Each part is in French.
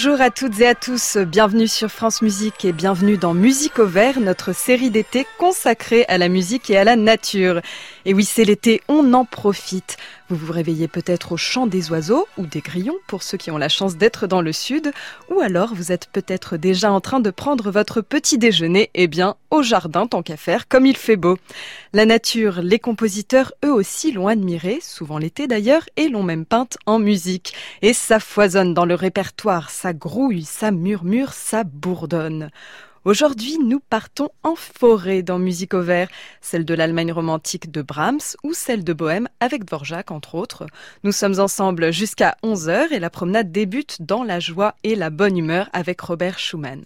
Bonjour à toutes et à tous, bienvenue sur France Musique et bienvenue dans Musique au vert, notre série d'été consacrée à la musique et à la nature. Et oui, c'est l'été, on en profite. Vous vous réveillez peut-être au chant des oiseaux ou des grillons pour ceux qui ont la chance d'être dans le sud, ou alors vous êtes peut-être déjà en train de prendre votre petit déjeuner, eh bien, au jardin tant qu'à faire, comme il fait beau. La nature, les compositeurs, eux aussi l'ont admirée, souvent l'été d'ailleurs, et l'ont même peinte en musique. Et ça foisonne dans le répertoire, ça grouille, ça murmure, ça bourdonne. Aujourd'hui, nous partons en forêt dans Musique au vert, celle de l'Allemagne romantique de Brahms ou celle de Bohème avec Dvorak entre autres. Nous sommes ensemble jusqu'à 11h et la promenade débute dans la joie et la bonne humeur avec Robert Schumann.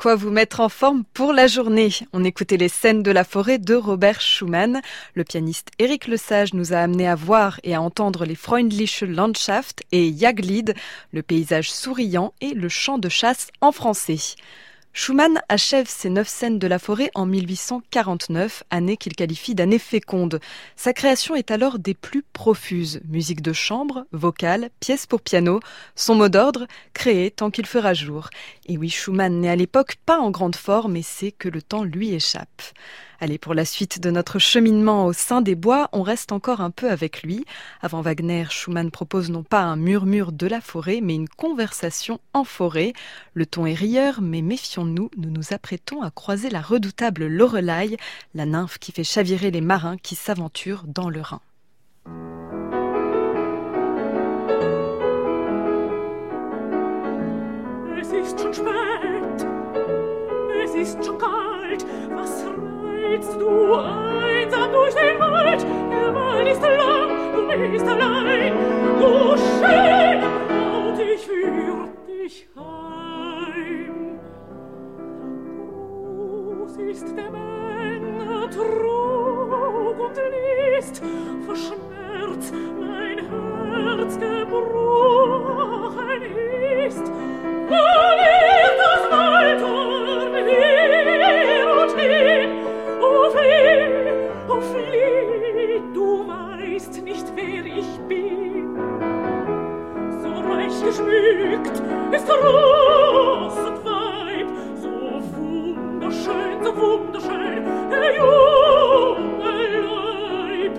Quoi vous mettre en forme pour la journée. On écoutait les scènes de la forêt de Robert Schumann. Le pianiste Éric Lesage nous a amené à voir et à entendre les Freundliche Landschaft et Jaglied, le paysage souriant et le chant de chasse en français. Schumann achève ses neuf scènes de la forêt en 1849, année qu'il qualifie d'année féconde. Sa création est alors des plus profuses. Musique de chambre, vocale, pièces pour piano, son mot d'ordre, créé tant qu'il fera jour. Et oui, Schumann n'est à l'époque pas en grande forme et c'est que le temps lui échappe. Allez, pour la suite de notre cheminement au sein des bois, on reste encore un peu avec lui. Avant Wagner, Schumann propose non pas un murmure de la forêt, mais une conversation en forêt. Le ton est rieur, mais méfions-nous, nous nous apprêtons à croiser la redoutable Lorelai, la nymphe qui fait chavirer les marins qui s'aventurent dans le Rhin. Reizt du einsam durch den Wald? Der Wald ist lang, du bist allein. Du schöne Braut, ich führ dich heim. Groß ist der Männer Trug und List, vor Schmerz mein Herz gebrochen ist. Wo liegt das Waldtor? Geschmückt ist Ross und so wunderschön, so wunderschön, der junge Leib.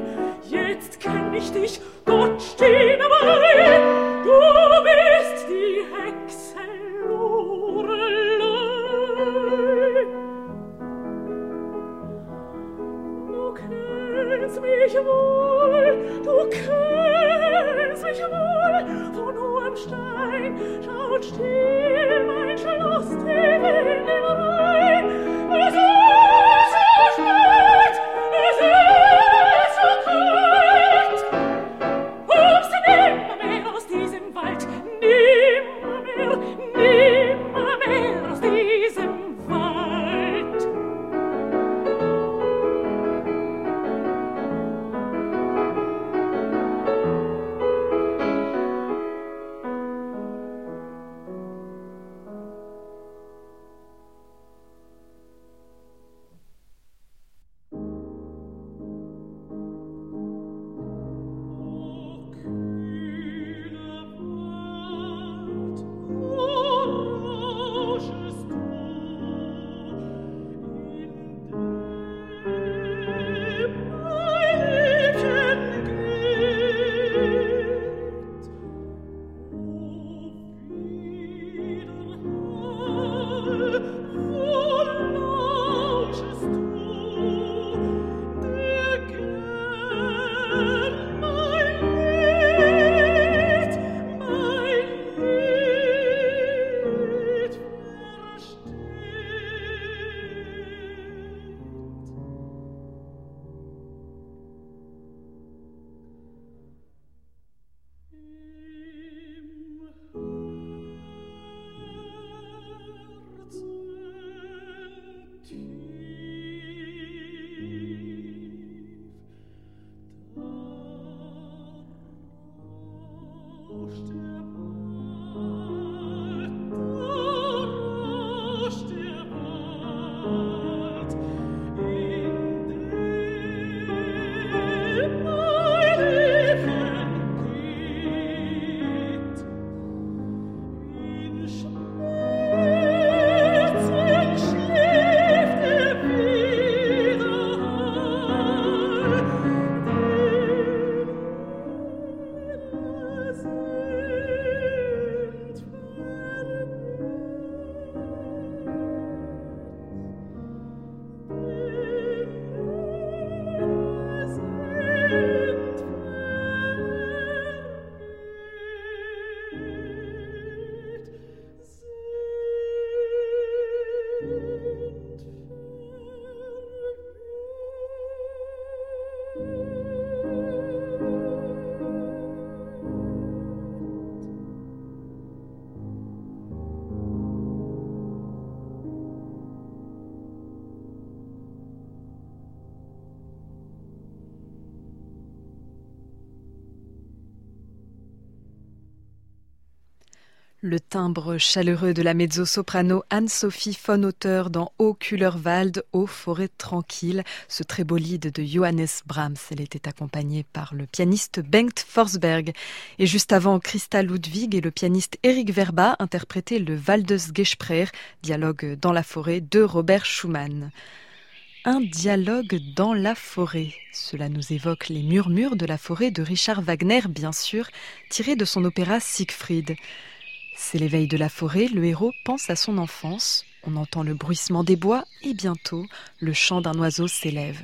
Jetzt kenn ich dich, Gott steh dabei, du bist mich wohl, du kennst mich wohl, wo nur am Stein schaut still mein Schloss in den Rhein. Le timbre chaleureux de la mezzo-soprano Anne-Sophie von Auteur dans Au Kullerwald, Aux forêts tranquilles, ce très beau lead de Johannes Brahms. Elle était accompagnée par le pianiste Bengt Forsberg. Et juste avant, Christa Ludwig et le pianiste Eric Verba interprétaient le Waldesgespräch, dialogue dans la forêt de Robert Schumann. Un dialogue dans la forêt. Cela nous évoque les murmures de la forêt de Richard Wagner, bien sûr, tiré de son opéra Siegfried. C'est l'éveil de la forêt, le héros pense à son enfance, on entend le bruissement des bois et bientôt le chant d'un oiseau s'élève.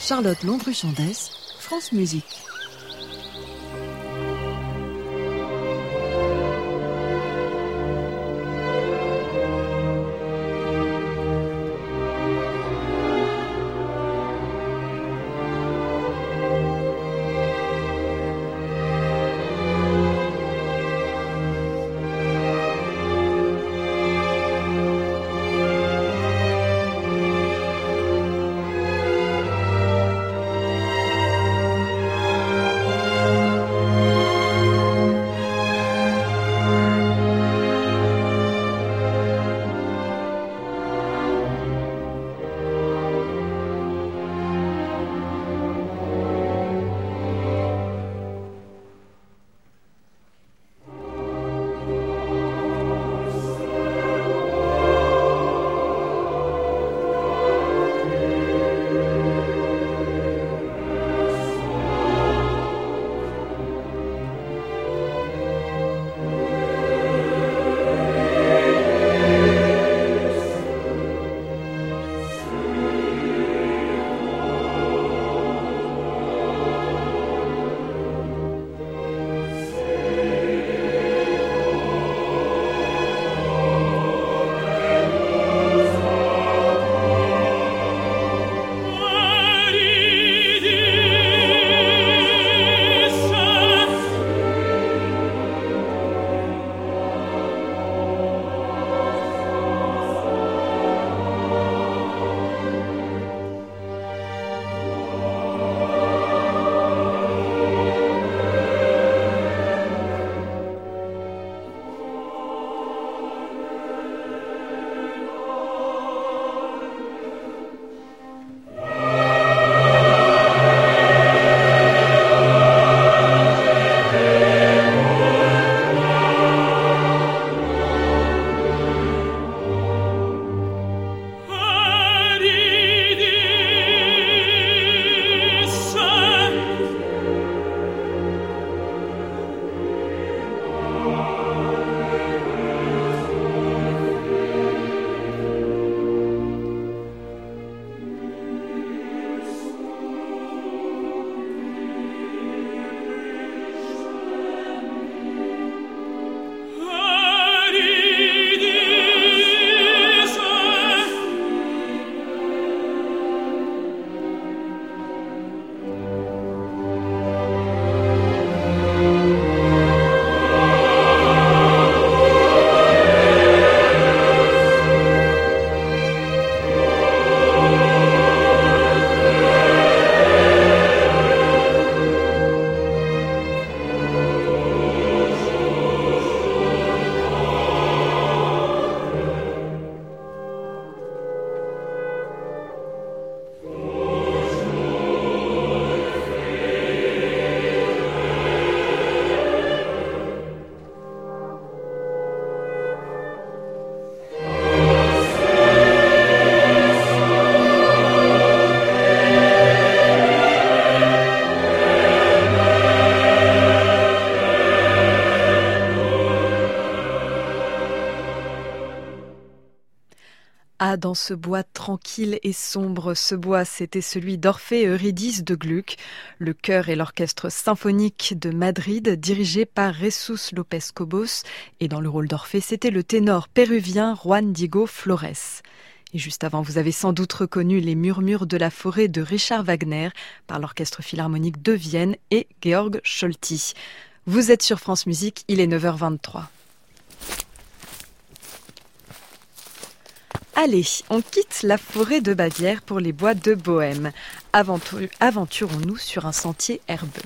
Charlotte Landru-Chandès, France Musique. Dans ce bois tranquille et sombre. Ce bois, c'était celui d'Orphée Eurydice de Gluck, le chœur et l'orchestre symphonique de Madrid, dirigé par Jesus Lopez Cobos. Et dans le rôle d'Orphée, c'était le ténor péruvien Juan Diego Flores. Et juste avant, vous avez sans doute reconnu les murmures de la forêt de Richard Wagner par l'Orchestre Philharmonique de Vienne et Georg Scholti. Vous êtes sur France Musique, il est 9h23. Allez, on quitte la forêt de Bavière pour les bois de Bohême. Aventurons-nous sur un sentier herbeux.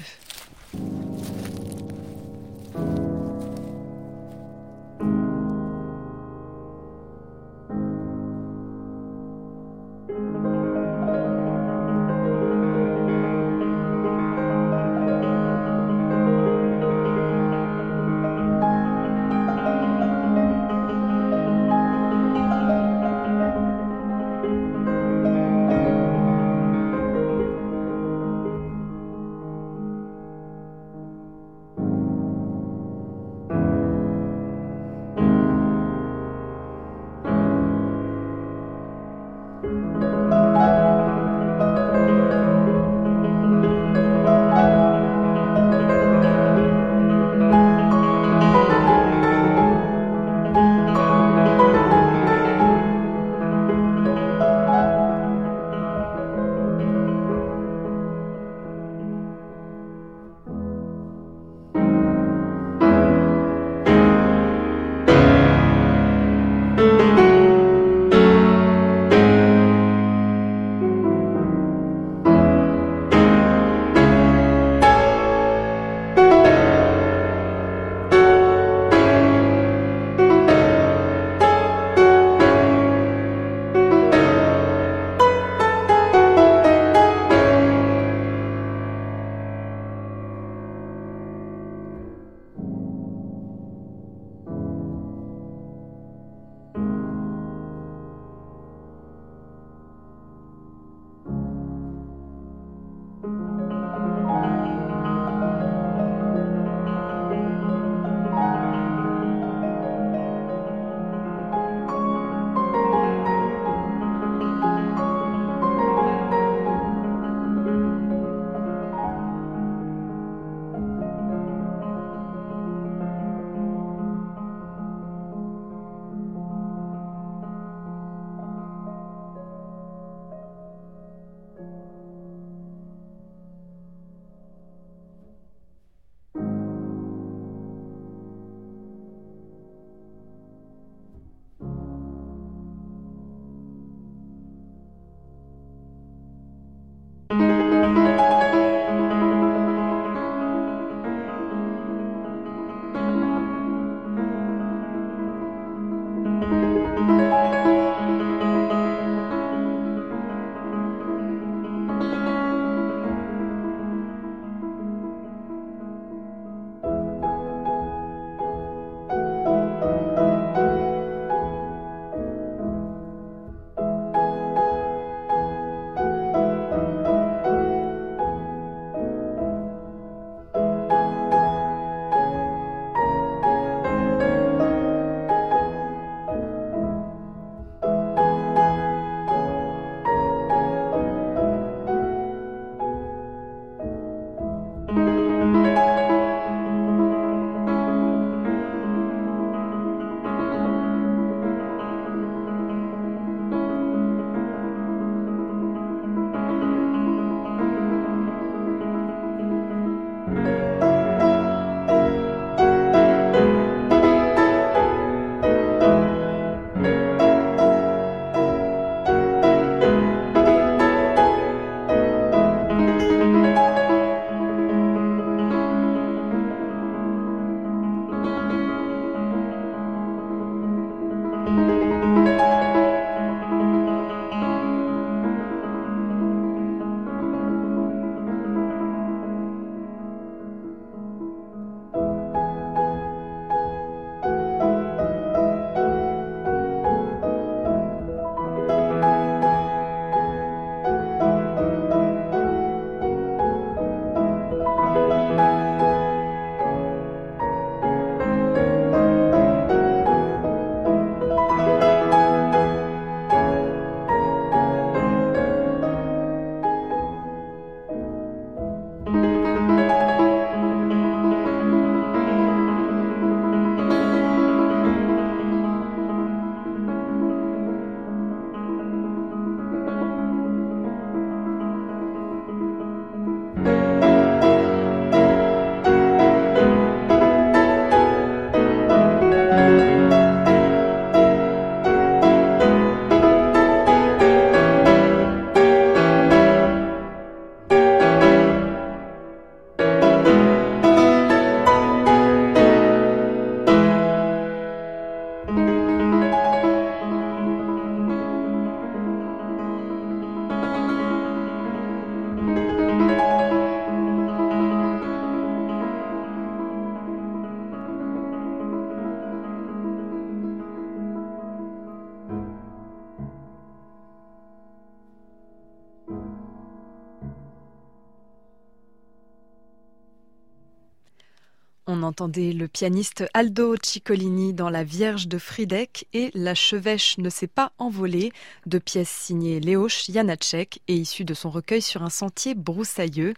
Entendait le pianiste Aldo Ciccolini dans La Vierge de Friedeck et La Chevêche ne s'est pas envolée, deux pièces signées Léoš Janacek et issues de son recueil sur un sentier broussailleux.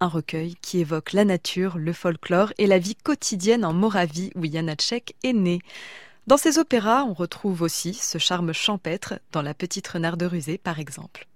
Un recueil qui évoque la nature, le folklore et la vie quotidienne en Moravie où Janacek est né. Dans ses opéras, on retrouve aussi ce charme champêtre dans La Petite Renarde rusée par exemple.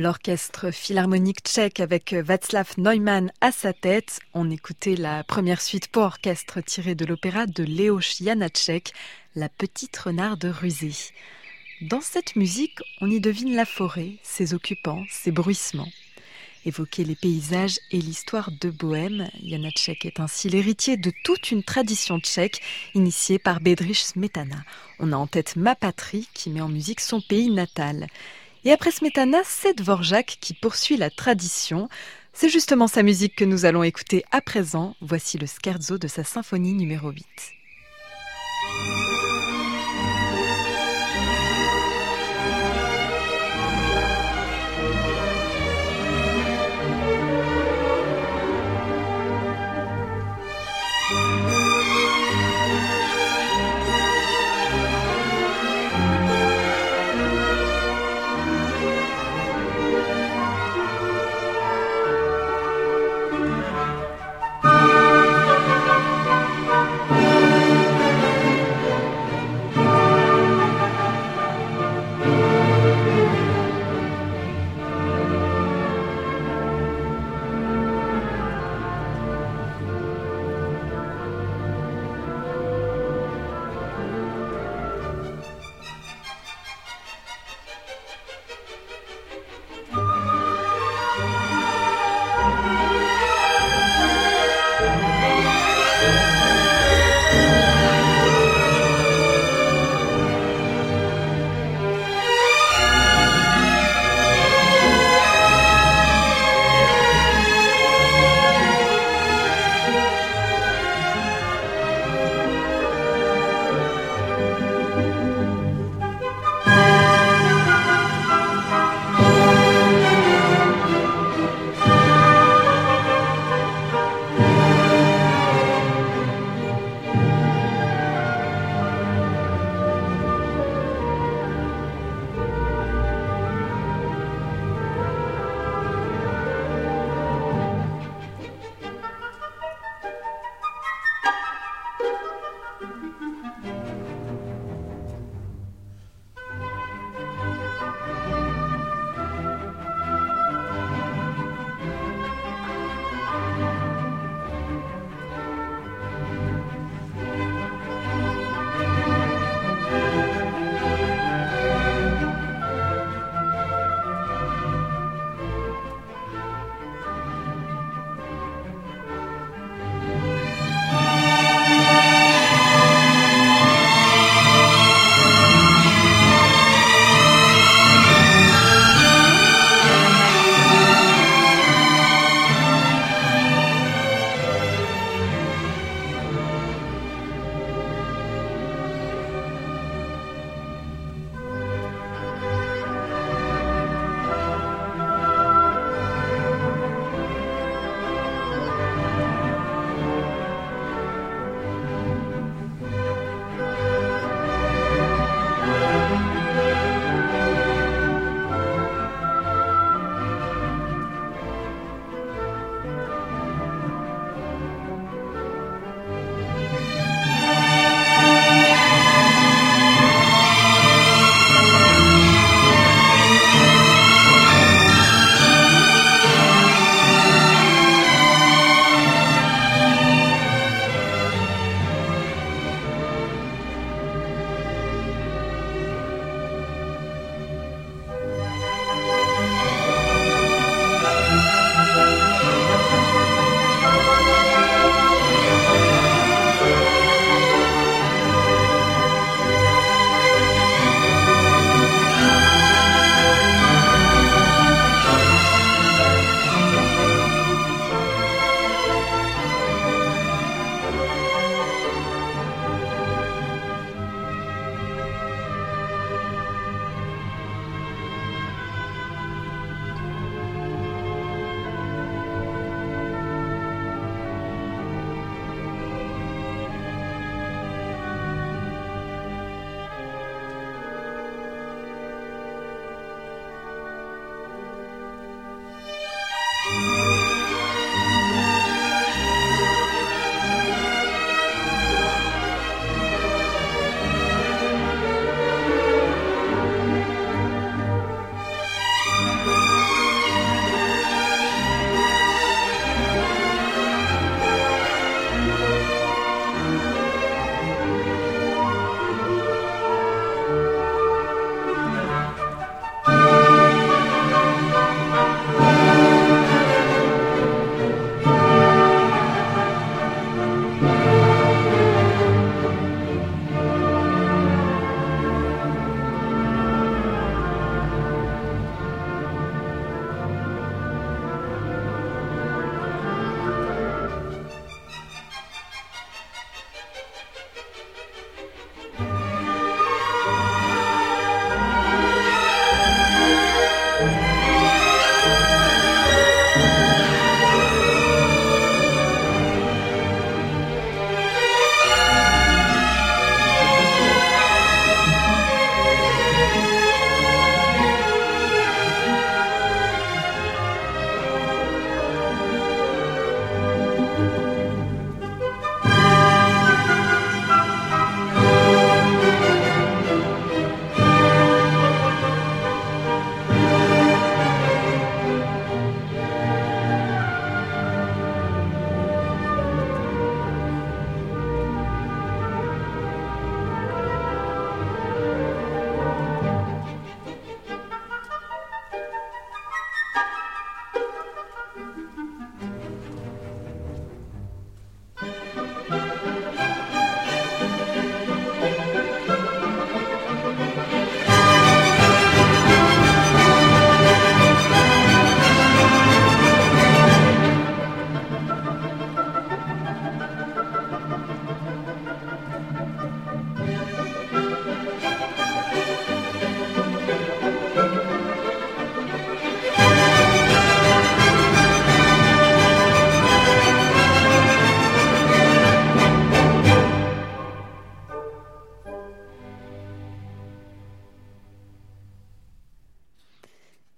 L'orchestre philharmonique tchèque avec Václav Neumann à sa tête. On écoutait la première suite pour orchestre tirée de l'opéra de Léo Janacek, La petite renarde rusée. Dans cette musique, on y devine la forêt, ses occupants, ses bruissements. Évoquer les paysages et l'histoire de Bohème, Janacek est ainsi l'héritier de toute une tradition tchèque initiée par Bedřich Smetana. On a en tête Ma patrie qui met en musique son pays natal. Et après Smetana, c'est Dvorak qui poursuit la tradition. C'est justement sa musique que nous allons écouter à présent. Voici le scherzo de sa symphonie numéro 8.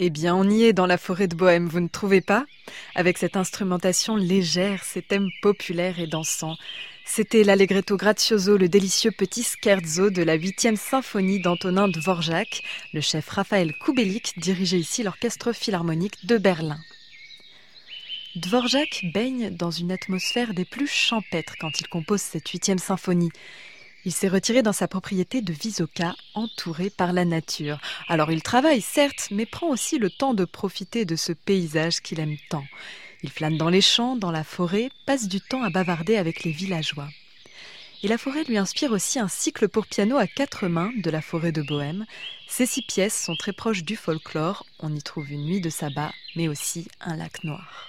Eh bien, on y est dans la forêt de Bohème, vous ne trouvez pas? Avec cette instrumentation légère, ces thèmes populaires et dansants. C'était l'Allegretto Grazioso, le délicieux petit scherzo de la 8e symphonie d'Antonin Dvorak. Le chef Raphaël Kubelik dirigeait ici l'orchestre philharmonique de Berlin. Dvorak baigne dans une atmosphère des plus champêtres quand il compose cette 8e symphonie. Il s'est retiré dans sa propriété de Visoka, entouré par la nature. Alors il travaille, certes, mais prend aussi le temps de profiter de ce paysage qu'il aime tant. Il flâne dans les champs, dans la forêt, passe du temps à bavarder avec les villageois. Et la forêt lui inspire aussi un cycle pour piano à quatre mains de la forêt de Bohême. Ces six pièces sont très proches du folklore. On y trouve une nuit de sabbat, mais aussi un lac noir.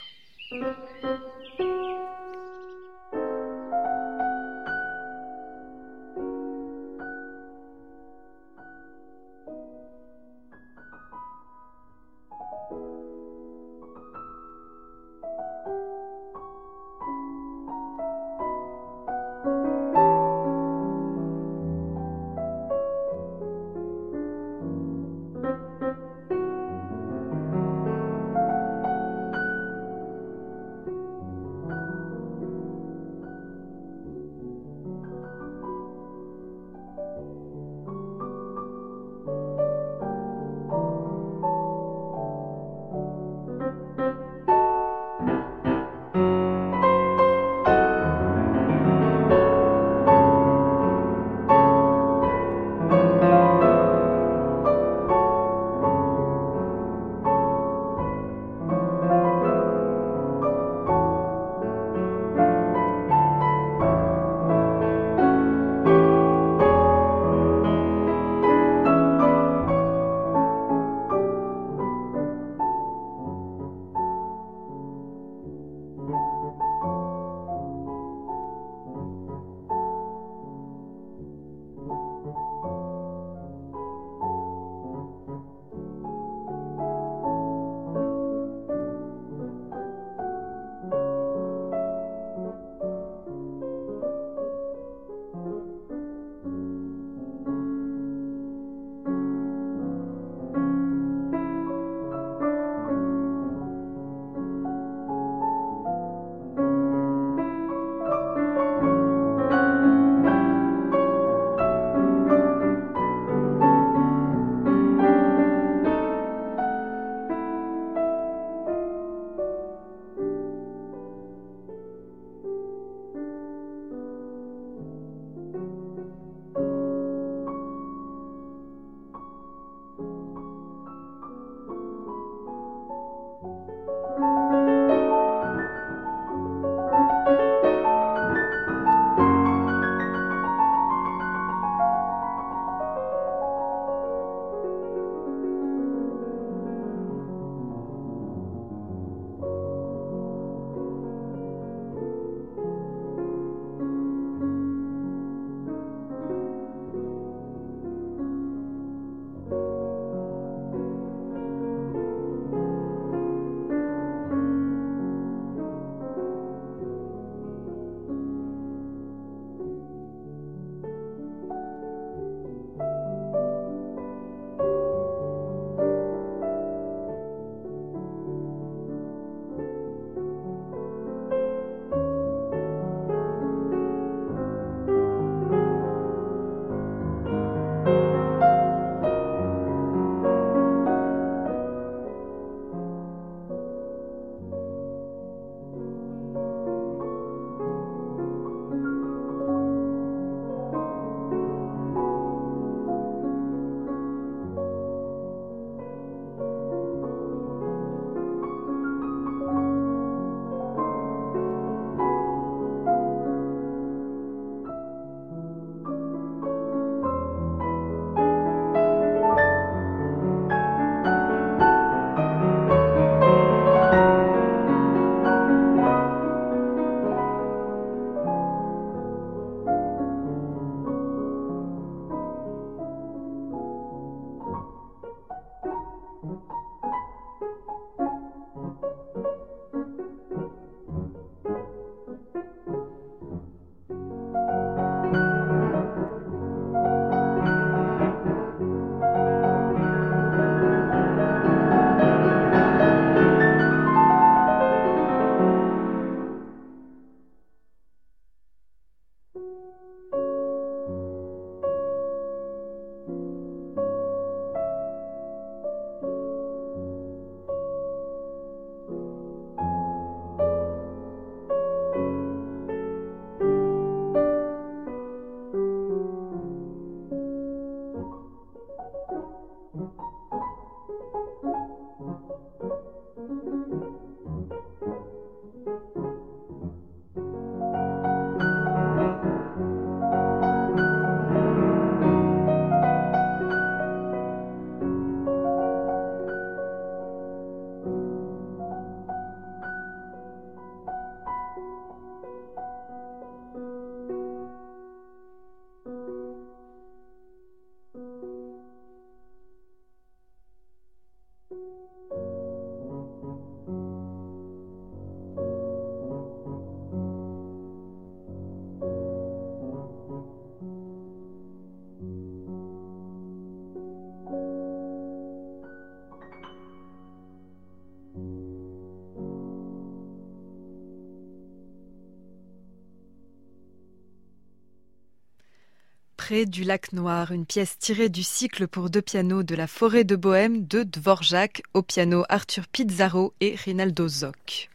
Du lac Noir, une pièce tirée du cycle pour deux pianos de la forêt de Bohême de Dvorak, au piano Arthur Pizarro et Rinaldo Zoc.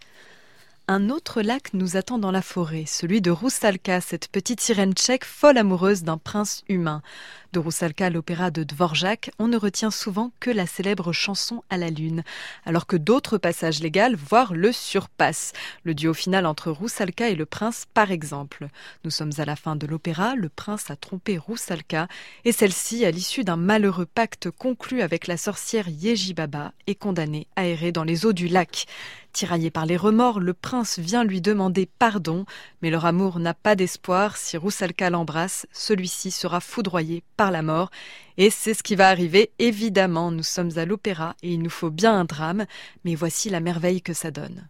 Un autre lac nous attend dans la forêt, celui de Roussalka, cette petite sirène tchèque folle amoureuse d'un prince humain. De Roussalka, l'opéra de Dvorak, on ne retient souvent que la célèbre chanson à la lune, alors que d'autres passages légaux, voire le surpassent. Le duo final entre Roussalka et le prince, par exemple. Nous sommes à la fin de l'opéra, le prince a trompé Roussalka, et celle-ci, à l'issue d'un malheureux pacte conclu avec la sorcière Yeji Baba, est condamnée à errer dans les eaux du lac. Tiraillé par les remords, le prince vient lui demander pardon, mais leur amour n'a pas d'espoir. Si Roussalka l'embrasse, celui-ci sera foudroyé par la mort. Et c'est ce qui va arriver, évidemment. Nous sommes à l'opéra et il nous faut bien un drame, mais voici la merveille que ça donne.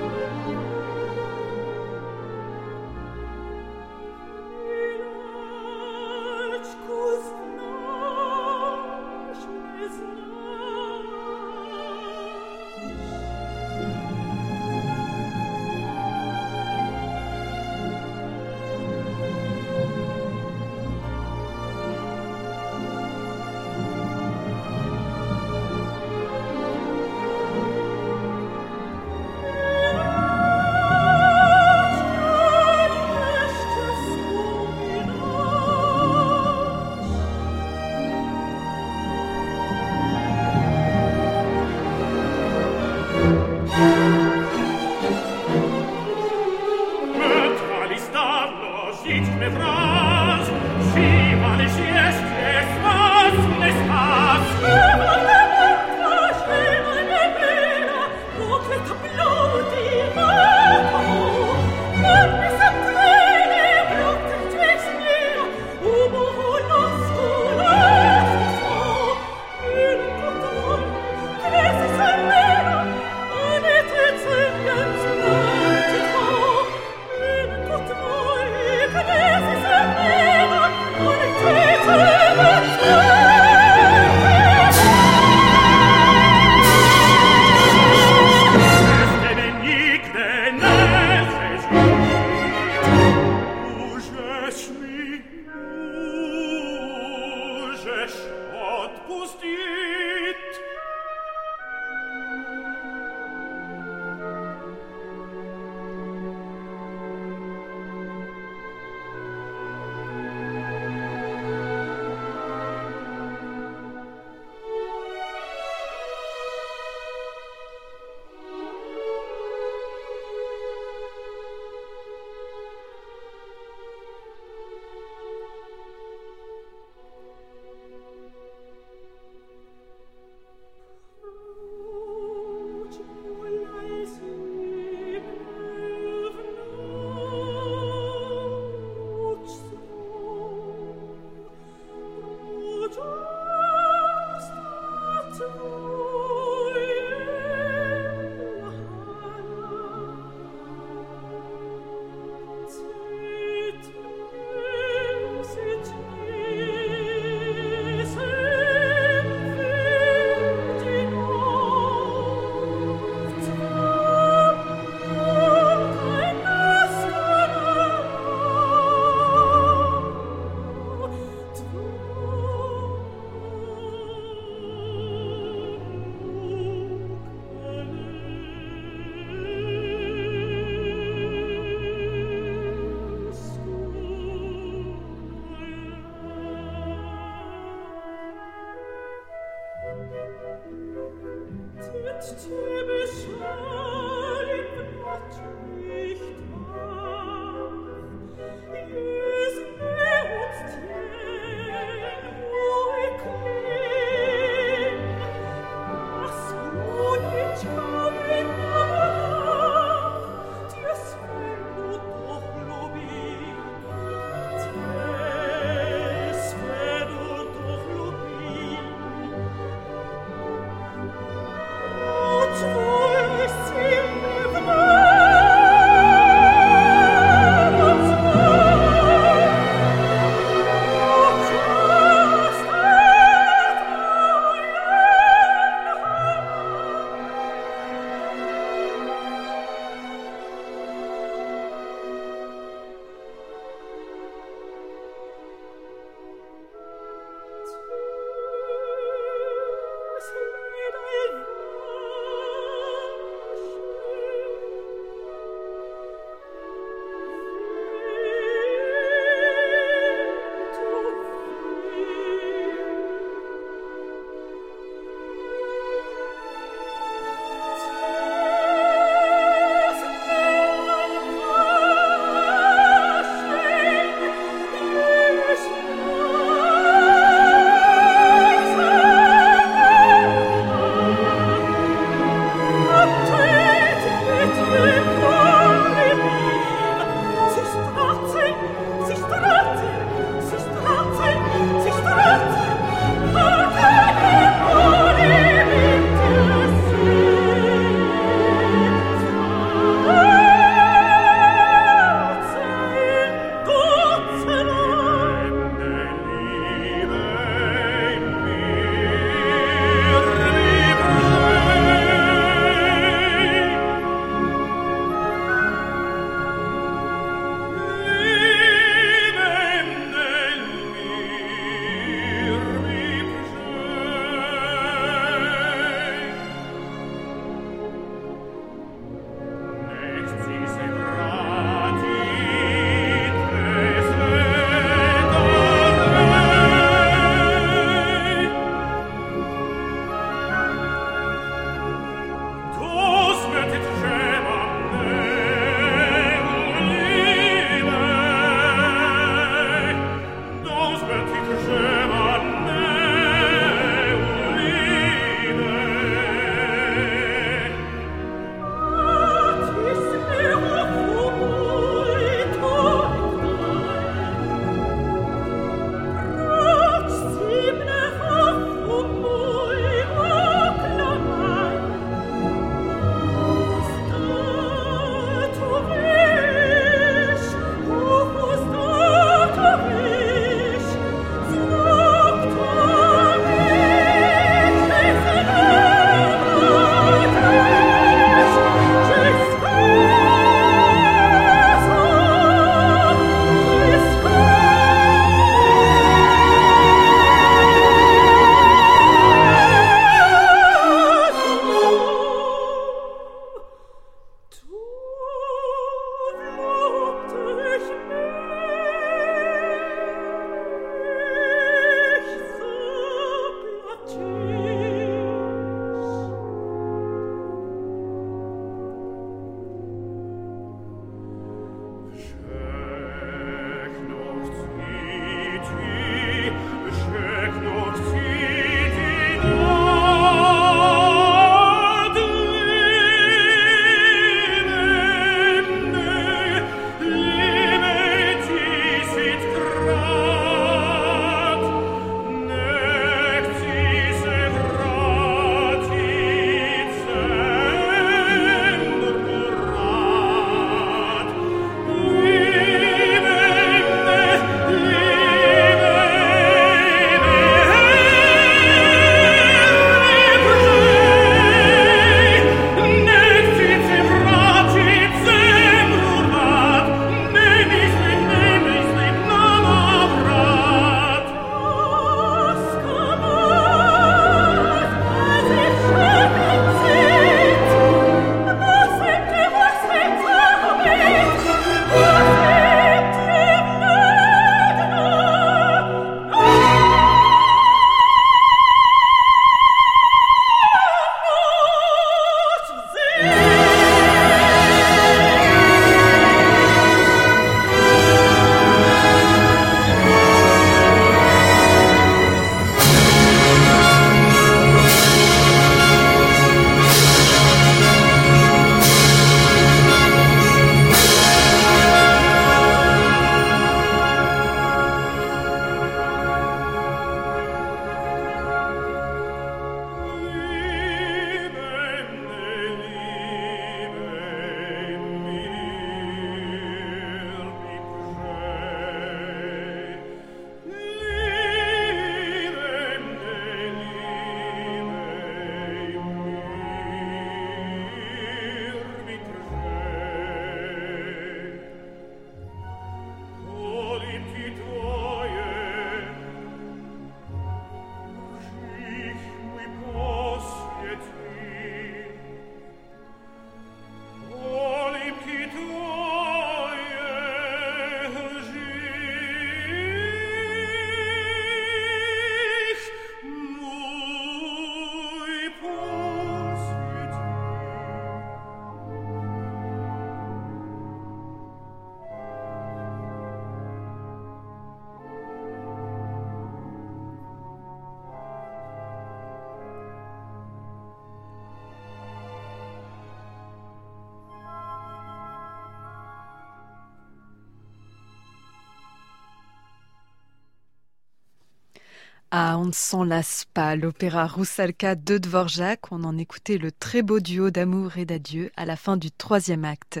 Ah, on ne s'en lasse pas. L'opéra Roussalka de Dvorak, on en écoutait le très beau duo d'amour et d'adieu à la fin du troisième acte.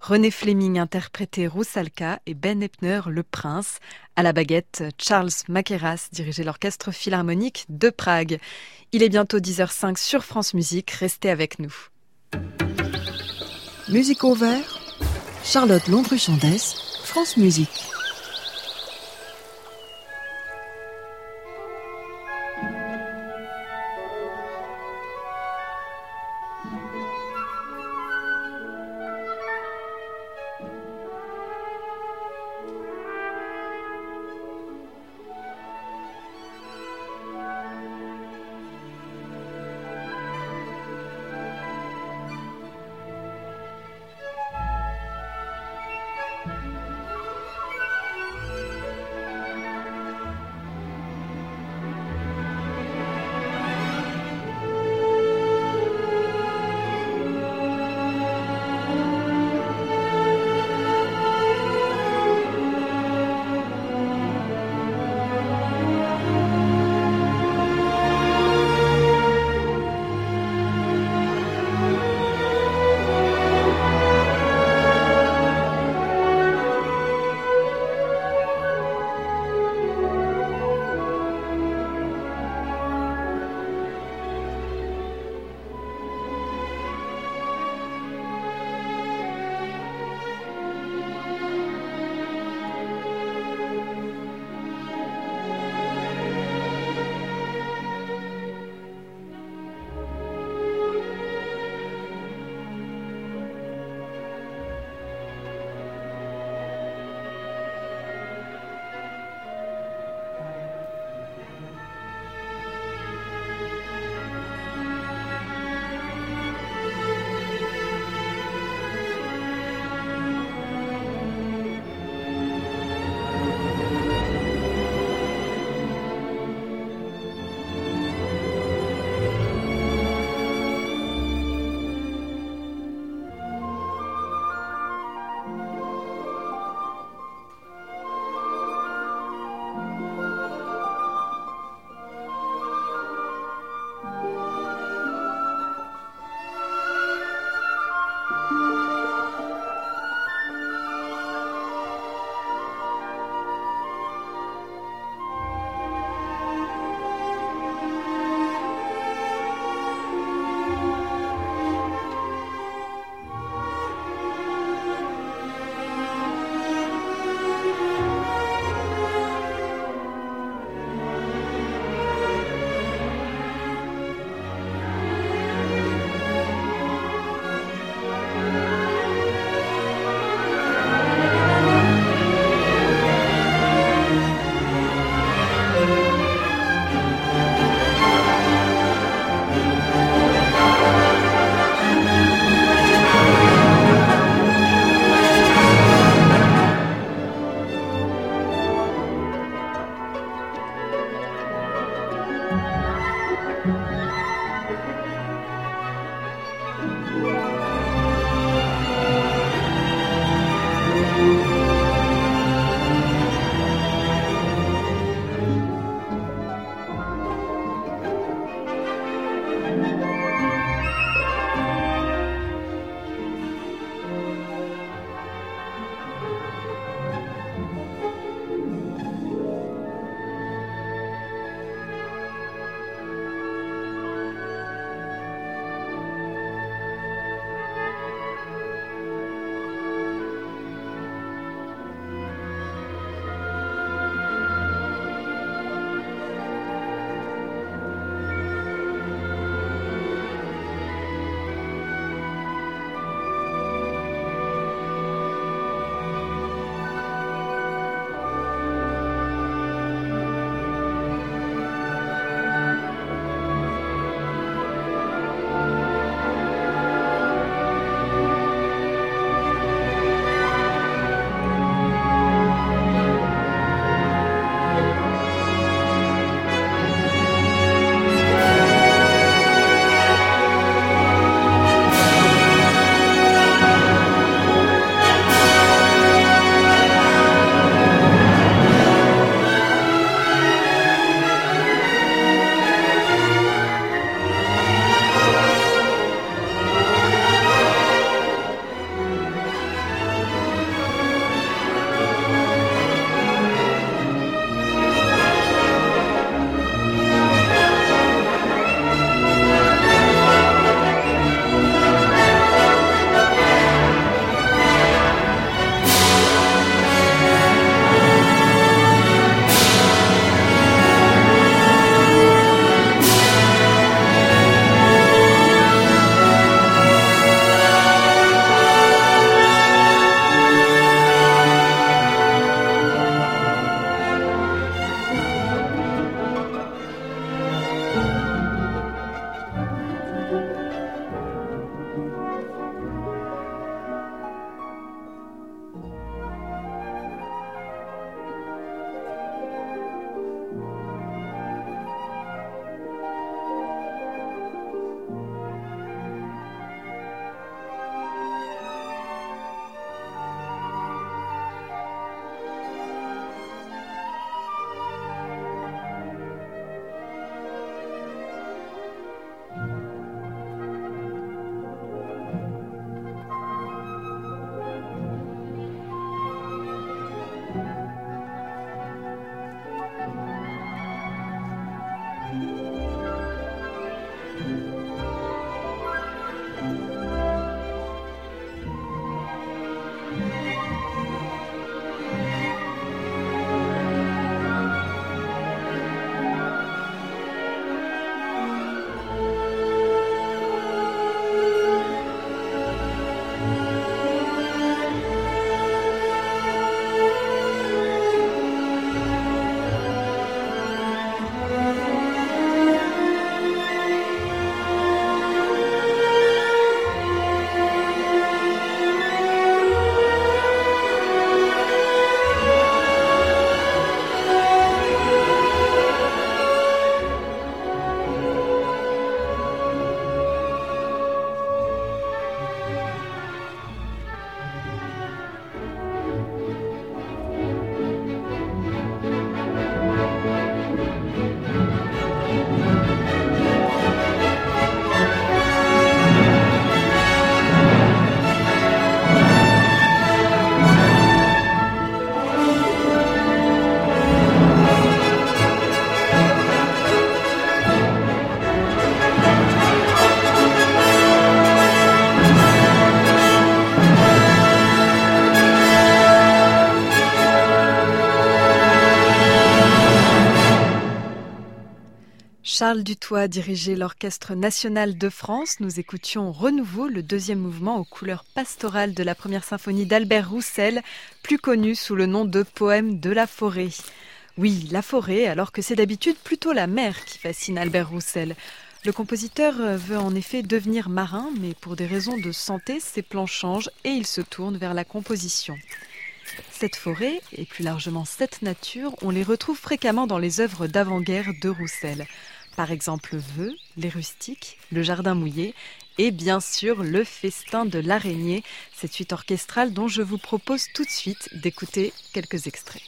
René Fleming interprétait Roussalka et Ben Epner le prince. À la baguette, Charles Maqueras dirigeait l'orchestre philharmonique de Prague. Il est bientôt 10h05 sur France Musique. Restez avec nous. Musique au vert, Charlotte Landru-Chandès, France Musique. Charles Dutoit dirigeait l'Orchestre national de France. Nous écoutions Renouveau, le deuxième mouvement aux couleurs pastorales de la première symphonie d'Albert Roussel, plus connu sous le nom de Poème de la forêt. Oui, la forêt, alors que c'est d'habitude plutôt la mer qui fascine Albert Roussel. Le compositeur veut en effet devenir marin, mais pour des raisons de santé, ses plans changent et il se tourne vers la composition. Cette forêt, et plus largement cette nature, on les retrouve fréquemment dans les œuvres d'avant-guerre de Roussel. Par exemple, Vœux, Les Rustiques, Le Jardin Mouillé et bien sûr Le Festin de l'Araignée, cette suite orchestrale dont je vous propose tout de suite d'écouter quelques extraits.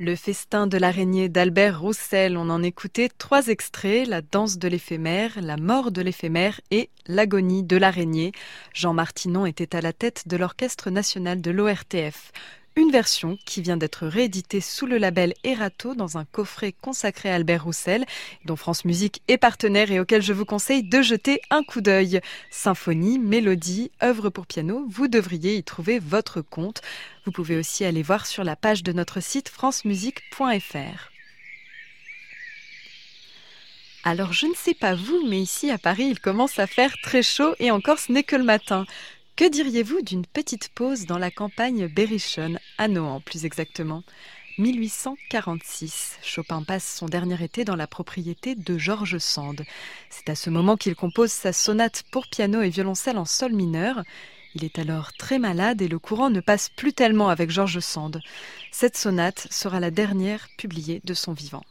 Le festin de l'araignée d'Albert Roussel, on en écoutait trois extraits, la danse de l'éphémère, la mort de l'éphémère et l'agonie de l'araignée. Jean Martinon était à la tête de l'Orchestre national de l'ORTF. Une version qui vient d'être rééditée sous le label Erato dans un coffret consacré à Albert Roussel, dont France Musique est partenaire et auquel je vous conseille de jeter un coup d'œil. Symphonie, mélodie, œuvre pour piano, vous devriez y trouver votre compte. Vous pouvez aussi aller voir sur la page de notre site francemusique.fr. Alors je ne sais pas vous, mais ici à Paris, il commence à faire très chaud et encore ce n'est que le matin. Que diriez-vous d'une petite pause dans la campagne berrichonne, à Nohant plus exactement? 1846. Chopin passe son dernier été dans la propriété de Georges Sand. C'est à ce moment qu'il compose sa sonate pour piano et violoncelle en sol mineur. Il est alors très malade et le courant ne passe plus tellement avec Georges Sand. Cette sonate sera la dernière publiée de son vivant.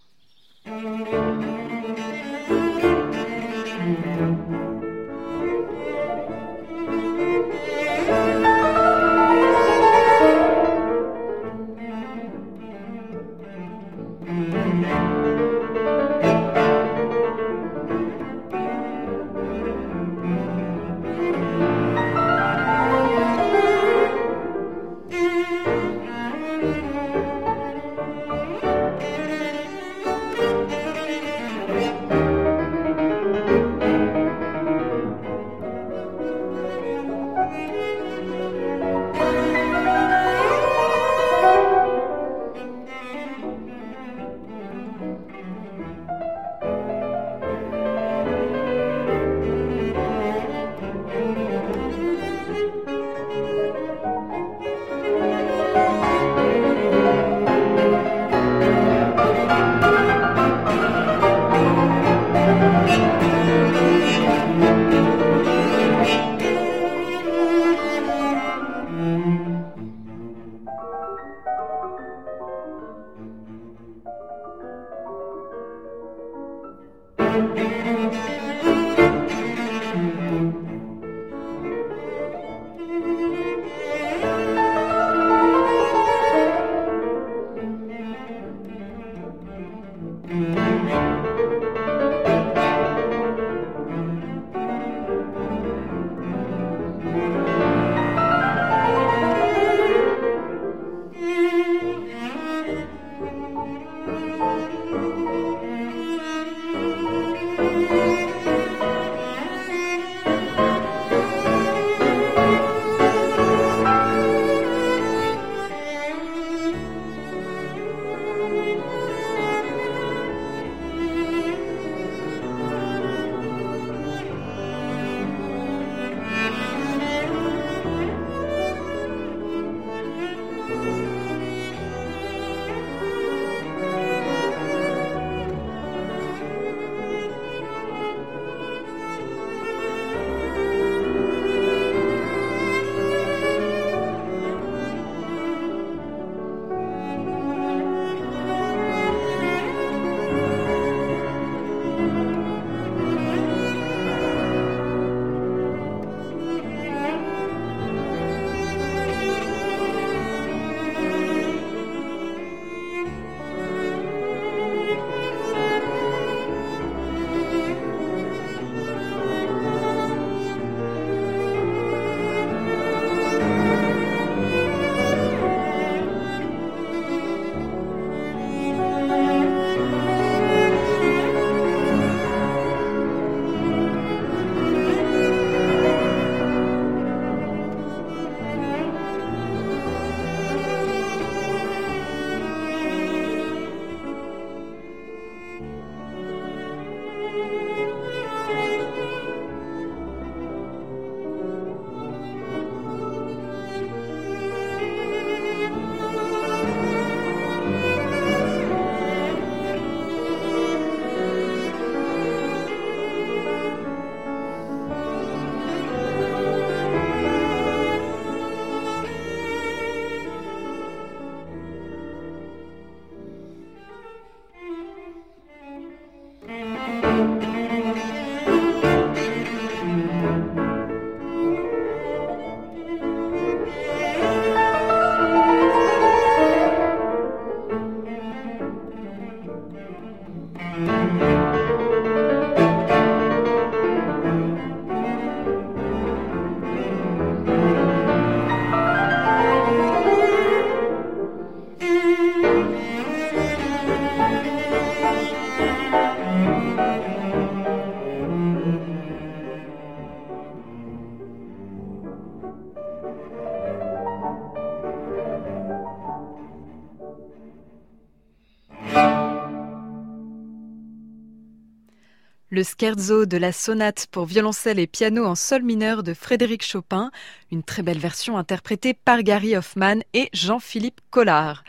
Le scherzo de la sonate pour violoncelle et piano en sol mineur de Frédéric Chopin, une très belle version interprétée par Gary Hoffman et Jean-Philippe Collard.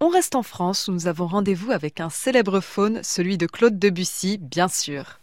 On reste en France où nous avons rendez-vous avec un célèbre faune, celui de Claude Debussy, bien sûr.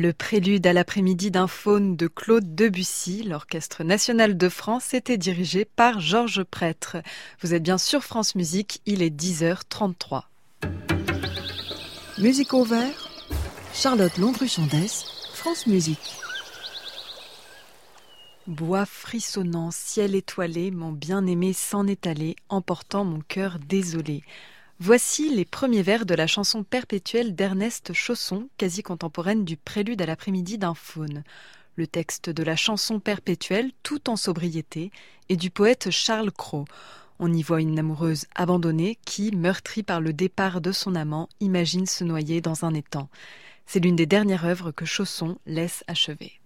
Le prélude à l'après-midi d'un faune de Claude Debussy, l'Orchestre national de France était dirigé par Georges Prêtre. Vous êtes bien sur France Musique, il est 10h33. Musique au vert, Charlotte Landru-Chandès, France Musique. Bois frissonnant, ciel étoilé, mon bien-aimé s'en est allé, emportant mon cœur désolé. Voici les premiers vers de la chanson perpétuelle d'Ernest Chausson, quasi contemporaine du prélude à l'après-midi d'un faune. Le texte de la chanson perpétuelle, tout en sobriété, est du poète Charles Cros. On y voit une amoureuse abandonnée qui, meurtrie par le départ de son amant, imagine se noyer dans un étang. C'est l'une des dernières œuvres que Chausson laisse achever.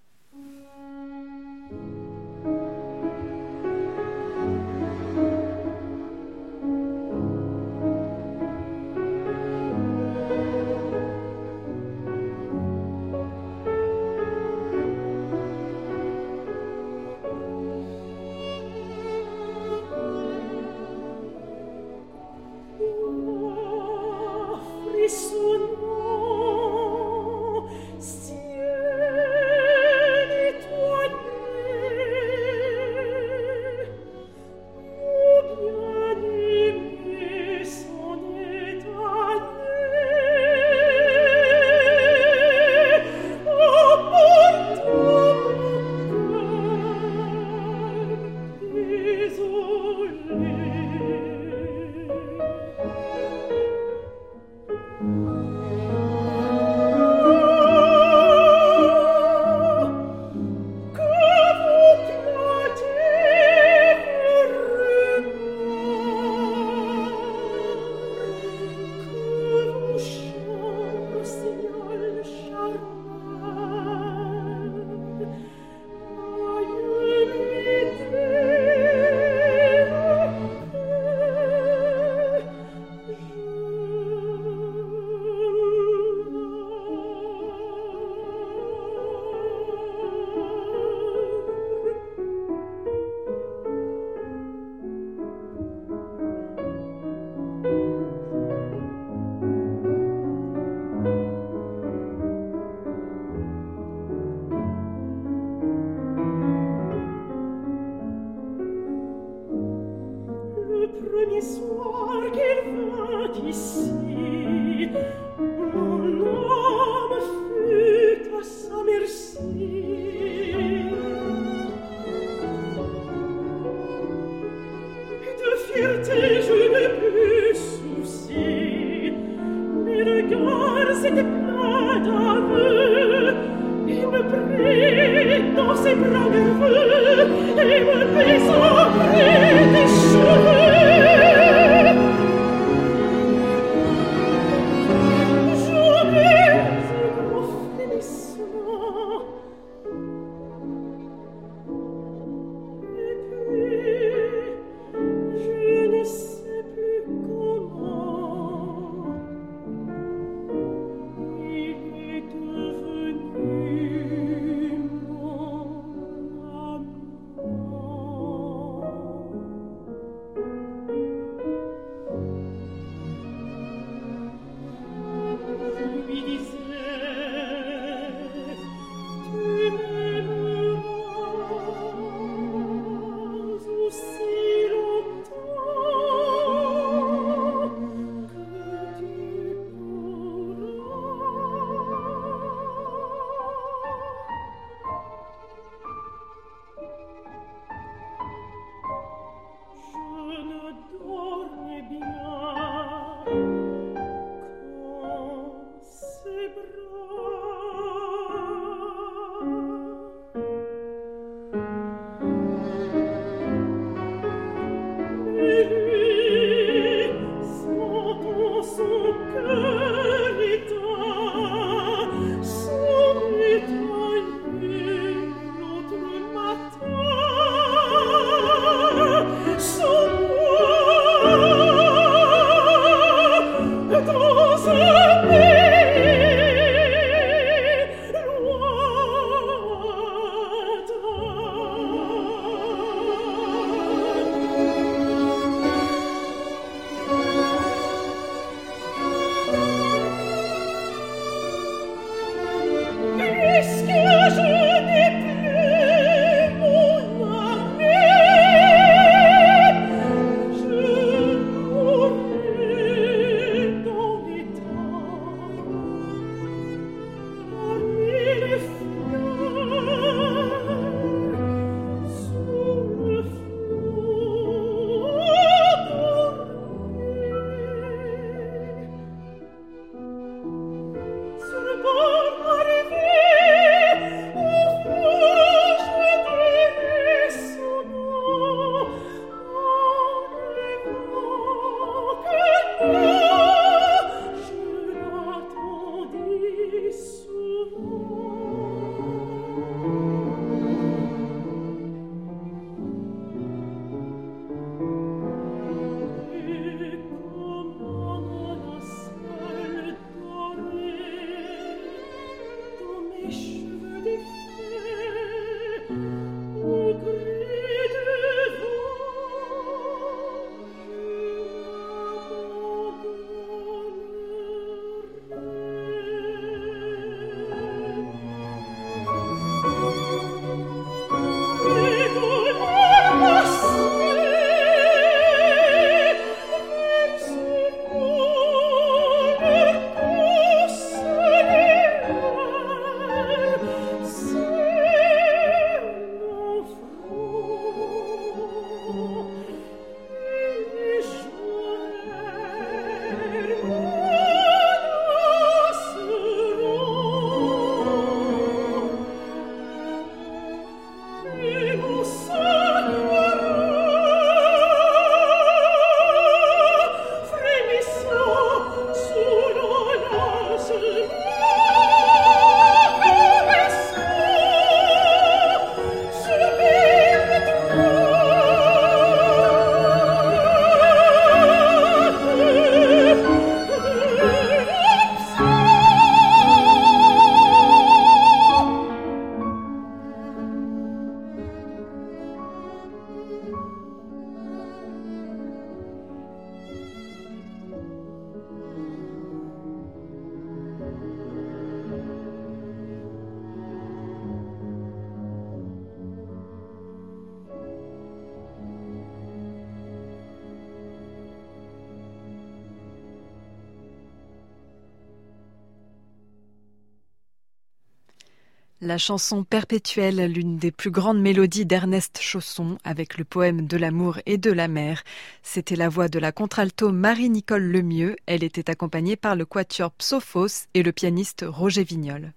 La chanson perpétuelle, l'une des plus grandes mélodies d'Ernest Chausson, avec le poème de l'amour et de la mer. C'était la voix de la contralto Marie-Nicole Lemieux. Elle était accompagnée par le quatuor Psophos et le pianiste Roger Vignol.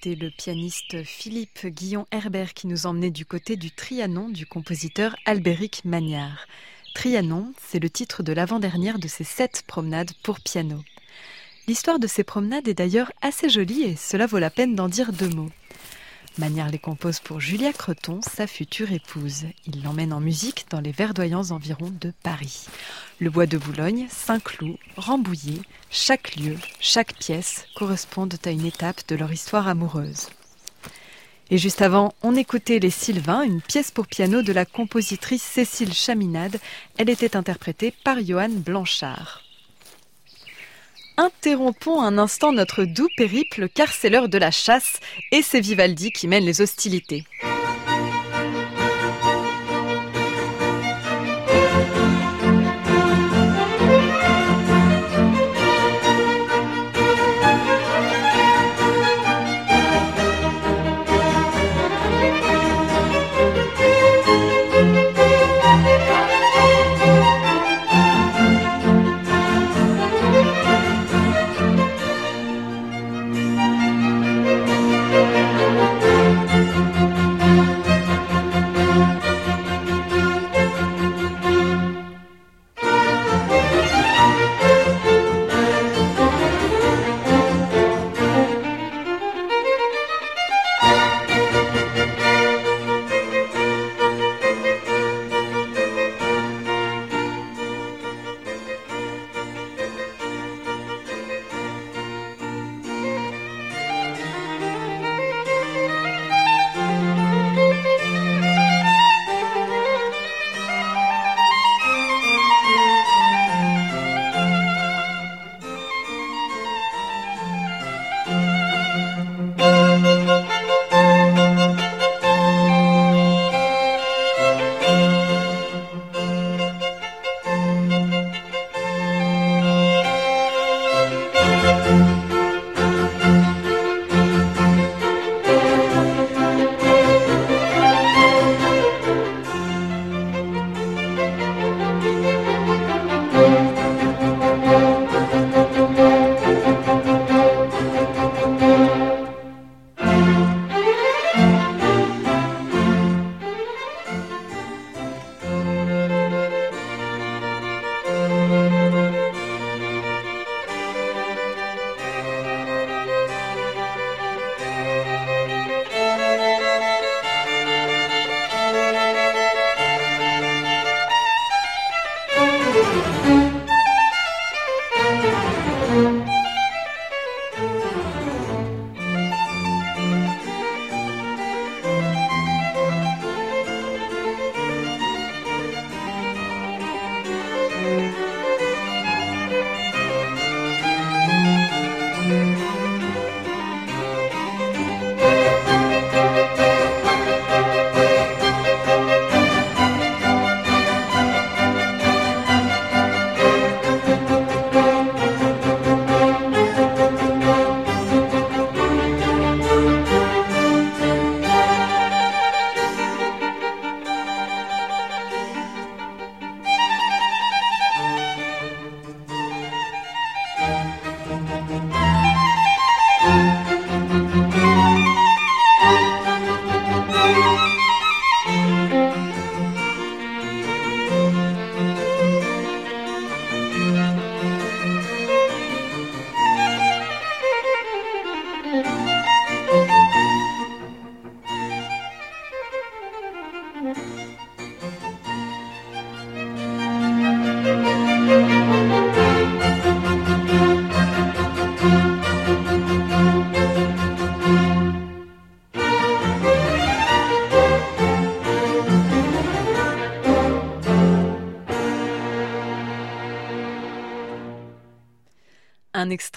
C'était le pianiste Philippe Guillon Herbert qui nous emmenait du côté du Trianon du compositeur Albéric Magnard. Trianon, c'est le titre de l'avant-dernière de ses sept promenades pour piano. L'histoire de ces promenades est d'ailleurs assez jolie et cela vaut la peine d'en dire deux mots. Magnard les compose pour Julia Creton, sa future épouse. Il l'emmène en musique dans les verdoyants environs de Paris. Le bois de Boulogne, Saint-Cloud, Rambouillet, chaque lieu, chaque pièce correspondent à une étape de leur histoire amoureuse. Et juste avant, on écoutait Les Sylvains, une pièce pour piano de la compositrice Cécile Chaminade. Elle était interprétée par Johan Blanchard interrompons un instant notre doux périple car c'est l'heure de la chasse et c'est Vivaldi qui mène les hostilités.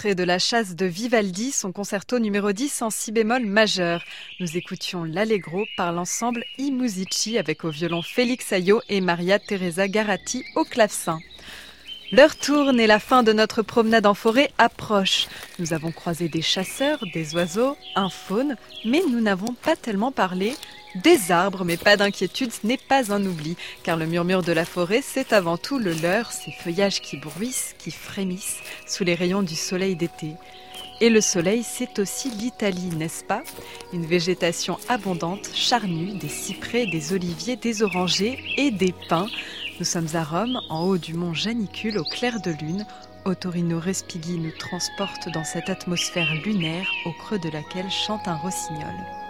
De La chasse de Vivaldi, son concerto numéro 10 en si bémol majeur. Nous écoutions l'Allegro par l'ensemble I Musici avec au violon Félix Ayot et Maria Teresa Garatti au clavecin. L'heure tourne et la fin de notre promenade en forêt approche. Nous avons croisé des chasseurs, des oiseaux, un faune, mais nous n'avons pas tellement parlé des arbres, mais pas d'inquiétude, ce n'est pas un oubli, car le murmure de la forêt, c'est avant tout le leur, ces feuillages qui bruissent, qui frémissent sous les rayons du soleil d'été. Et le soleil, c'est aussi l'Italie, n'est-ce pas? Une végétation abondante, charnue, des cyprès, des oliviers, des orangers et des pins. Nous sommes à Rome, en haut du mont Janicule, au clair de lune. Ottorino Respighi nous transporte dans cette atmosphère lunaire au creux de laquelle chante un rossignol.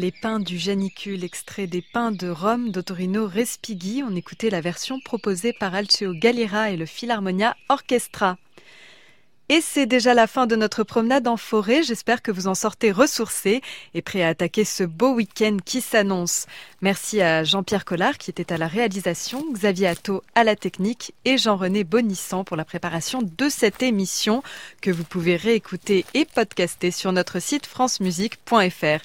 Les pins du Janicule, extrait des pins de Rome d'Ottorino Respighi. On écoutait la version proposée par Alceo Galera et le Philharmonia Orchestra. Et c'est déjà la fin de notre promenade en forêt. J'espère que vous en sortez ressourcés et prêts à attaquer ce beau week-end qui s'annonce. Merci à Jean-Pierre Collard qui était à la réalisation, Xavier Atto à la technique et Jean-René Bonissant pour la préparation de cette émission que vous pouvez réécouter et podcaster sur notre site francemusique.fr.